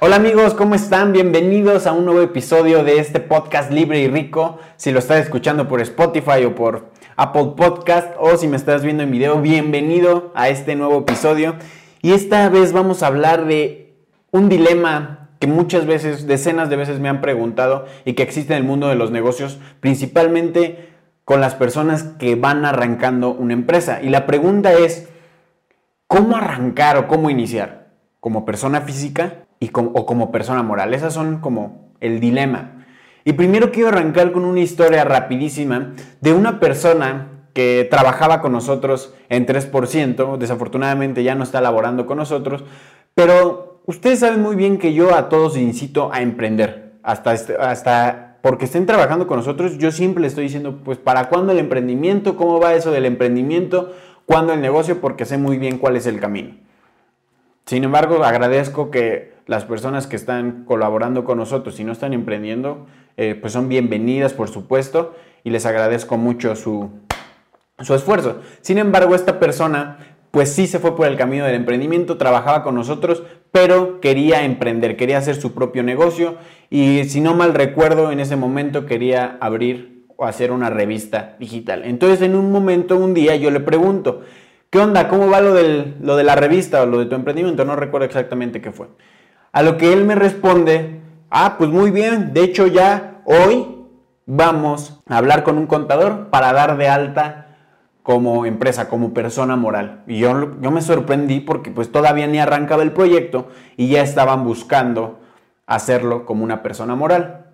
Hola amigos, ¿cómo están? Bienvenidos a un nuevo episodio de este podcast libre y rico. Si lo estás escuchando por Spotify o por Apple Podcast o si me estás viendo en video, bienvenido a este nuevo episodio. Y esta vez vamos a hablar de un dilema que muchas veces, decenas de veces me han preguntado y que existe en el mundo de los negocios, principalmente con las personas que van arrancando una empresa. Y la pregunta es, ¿cómo arrancar o cómo iniciar? ¿Como persona física y o como persona moral. Esas son como el dilema. Y primero quiero arrancar con una historia rapidísima de una persona que trabajaba con nosotros en 3%, desafortunadamente ya no está laborando con nosotros, pero ustedes saben muy bien que yo a todos incito a emprender, hasta, este, hasta porque estén trabajando con nosotros, yo siempre les estoy diciendo, pues, ¿para cuándo el emprendimiento? ¿Cómo va eso del emprendimiento? ¿Cuándo el negocio? Porque sé muy bien cuál es el camino. Sin embargo, agradezco que las personas que están colaborando con nosotros y no están emprendiendo, eh, pues son bienvenidas, por supuesto, y les agradezco mucho su, su esfuerzo. Sin embargo, esta persona, pues sí se fue por el camino del emprendimiento, trabajaba con nosotros, pero quería emprender, quería hacer su propio negocio y si no mal recuerdo, en ese momento quería abrir o hacer una revista digital. Entonces, en un momento, un día, yo le pregunto, ¿Qué onda? ¿Cómo va lo, lo de la revista o lo de tu emprendimiento? No recuerdo exactamente qué fue. A lo que él me responde, ah, pues muy bien, de hecho ya hoy vamos a hablar con un contador para dar de alta como empresa, como persona moral. Y yo, yo me sorprendí porque pues todavía ni arrancaba el proyecto y ya estaban buscando hacerlo como una persona moral.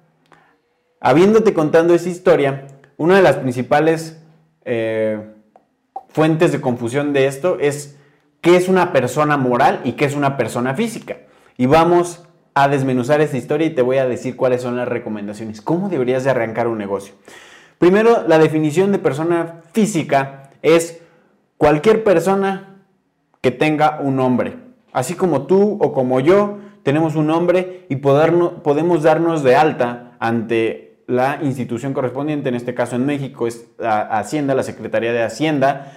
Habiéndote contando esa historia, una de las principales... Eh, fuentes de confusión de esto es qué es una persona moral y qué es una persona física. Y vamos a desmenuzar esta historia y te voy a decir cuáles son las recomendaciones. ¿Cómo deberías de arrancar un negocio? Primero, la definición de persona física es cualquier persona que tenga un nombre. Así como tú o como yo tenemos un nombre y podemos darnos de alta ante la institución correspondiente, en este caso en México es la Hacienda, la Secretaría de Hacienda,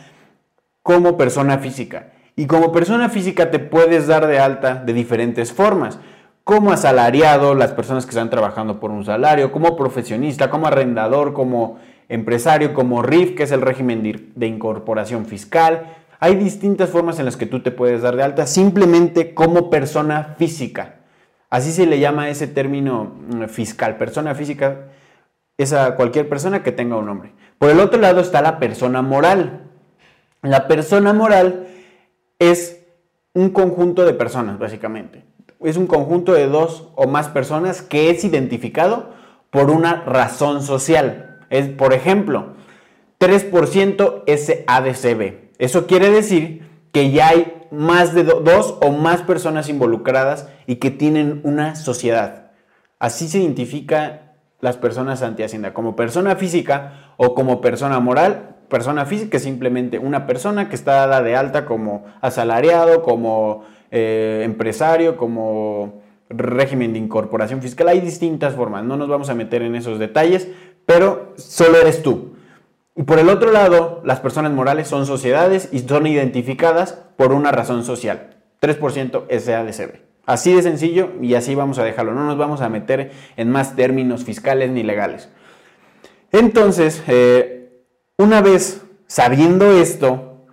como persona física. Y como persona física te puedes dar de alta de diferentes formas. Como asalariado, las personas que están trabajando por un salario, como profesionista, como arrendador, como empresario, como RIF, que es el régimen de incorporación fiscal. Hay distintas formas en las que tú te puedes dar de alta simplemente como persona física. Así se le llama ese término mm, fiscal. Persona física es a cualquier persona que tenga un nombre. Por el otro lado está la persona moral. La persona moral es un conjunto de personas, básicamente. Es un conjunto de dos o más personas que es identificado por una razón social. Es, por ejemplo, 3% SADCB. Eso quiere decir que ya hay más de dos o más personas involucradas y que tienen una sociedad. Así se identifica las personas anti Hacienda, como persona física o como persona moral persona física es simplemente una persona que está dada de alta como asalariado, como eh, empresario, como régimen de incorporación fiscal. Hay distintas formas, no nos vamos a meter en esos detalles, pero solo eres tú. Y por el otro lado, las personas morales son sociedades y son identificadas por una razón social. 3% SADCB. Así de sencillo y así vamos a dejarlo. No nos vamos a meter en más términos fiscales ni legales. Entonces, eh, una vez sabiendo esto,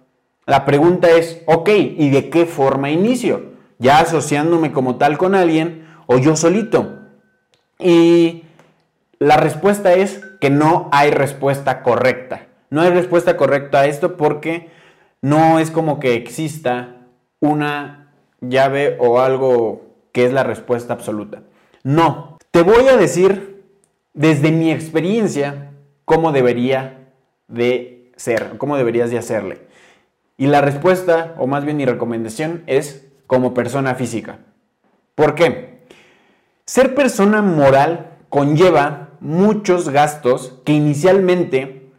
la pregunta es, ok, ¿y de qué forma inicio? ¿Ya asociándome como tal con alguien o yo solito? Y la respuesta es que no hay respuesta correcta. No hay respuesta correcta a esto porque no es como que exista una llave o algo que es la respuesta absoluta. No, te voy a decir desde mi experiencia cómo debería de ser, cómo deberías de hacerle. Y la respuesta, o más bien mi recomendación, es como persona física. ¿Por qué? Ser persona moral conlleva muchos gastos que inicialmente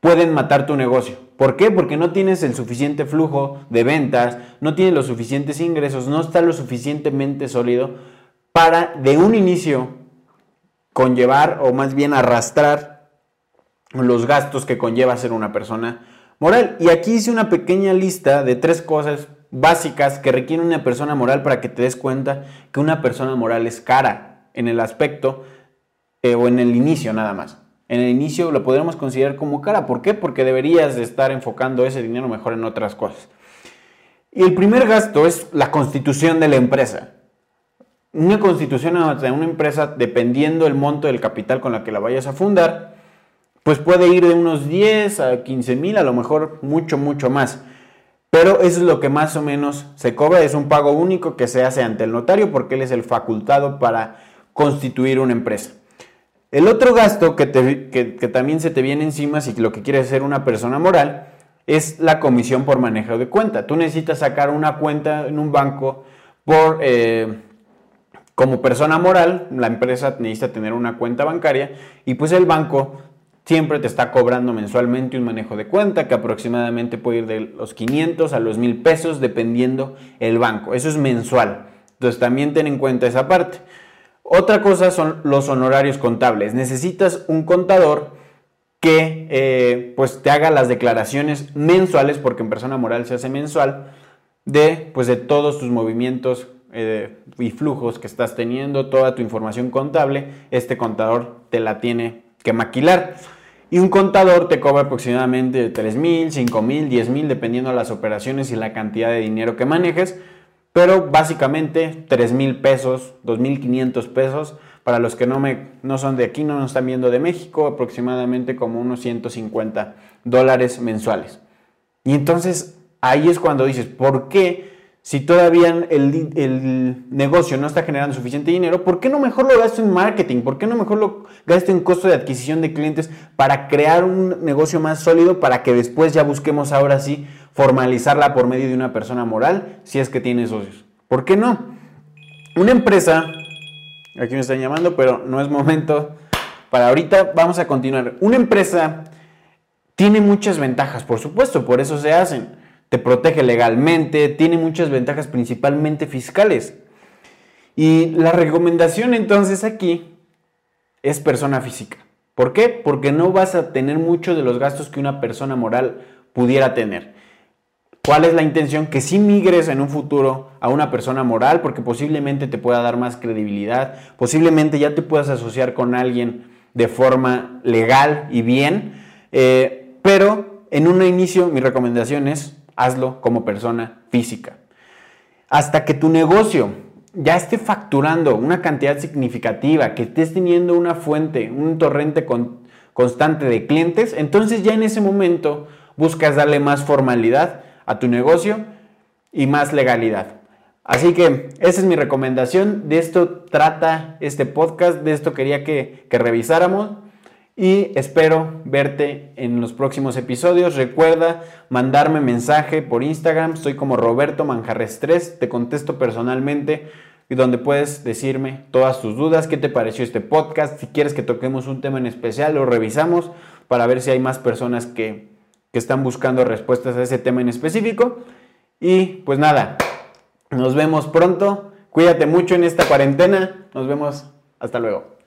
pueden matar tu negocio. ¿Por qué? Porque no tienes el suficiente flujo de ventas, no tienes los suficientes ingresos, no está lo suficientemente sólido para de un inicio conllevar o más bien arrastrar los gastos que conlleva ser una persona moral. Y aquí hice una pequeña lista de tres cosas básicas que requiere una persona moral para que te des cuenta que una persona moral es cara en el aspecto eh, o en el inicio nada más. En el inicio lo podríamos considerar como cara. ¿Por qué? Porque deberías de estar enfocando ese dinero mejor en otras cosas. Y el primer gasto es la constitución de la empresa. Una constitución de una empresa, dependiendo el monto del capital con la que la vayas a fundar, pues puede ir de unos 10 a 15 mil, a lo mejor mucho, mucho más. Pero eso es lo que más o menos se cobra, es un pago único que se hace ante el notario porque él es el facultado para constituir una empresa. El otro gasto que, también se te viene encima si lo que quieres ser una persona moral es la comisión por manejo de cuenta. Tú necesitas sacar una cuenta en un banco por, eh, como persona moral, la empresa necesita tener una cuenta bancaria y pues el banco siempre te está cobrando mensualmente un manejo de cuenta que aproximadamente puede ir de los 500 a los 1000 pesos dependiendo el banco. Eso es mensual. Entonces también ten en cuenta esa parte. Otra cosa son los honorarios contables. Necesitas un contador que eh, pues te haga las declaraciones mensuales, porque en persona moral se hace mensual, de, pues, de todos tus movimientos eh, y flujos que estás teniendo, toda tu información contable, este contador te la tiene que maquilar. Y un contador te cobra aproximadamente 3 mil, 5 mil, 10 mil, dependiendo de las operaciones y la cantidad de dinero que manejes. Pero básicamente 3 mil pesos, 2.500 pesos. Para los que no, me, no son de aquí, no nos están viendo de México, aproximadamente como unos 150 dólares mensuales. Y entonces ahí es cuando dices, ¿por qué si todavía el, negocio no está generando suficiente dinero, ¿por qué no mejor lo gasto en marketing? ¿Por qué no mejor lo gasto en costo de adquisición de clientes para crear un negocio más sólido para que después ya busquemos ahora sí formalizarla por medio de una persona moral si es que tiene socios? ¿Por qué no? Una empresa, aquí me están llamando, pero no es momento para ahorita, vamos a continuar. Una empresa tiene muchas ventajas, por supuesto, por eso se hacen te protege legalmente, tiene muchas ventajas principalmente fiscales. Y la recomendación entonces aquí es persona física. ¿Por qué? Porque no vas a tener muchos de los gastos que una persona moral pudiera tener. ¿Cuál es la intención? Que si migres en un futuro a una persona moral porque posiblemente te pueda dar más credibilidad, posiblemente ya te puedas asociar con alguien de forma legal y bien, eh, pero en un inicio mi recomendación es hazlo como persona física. Hasta que tu negocio ya esté facturando una cantidad significativa, que estés teniendo una fuente, un torrente constante de clientes, entonces ya en ese momento buscas darle más formalidad a tu negocio y más legalidad. Así que esa es mi recomendación, de esto trata este podcast, de esto quería que, que revisáramos y espero verte en los próximos episodios. Recuerda mandarme mensaje por Instagram, estoy como Roberto Manjarres 3, te contesto personalmente y donde puedes decirme todas tus dudas, qué te pareció este podcast, si quieres que toquemos un tema en especial, lo revisamos para ver si hay más personas que, que están buscando respuestas a ese tema en específico. Y pues nada, nos vemos pronto, cuídate mucho en esta cuarentena, nos vemos, hasta luego.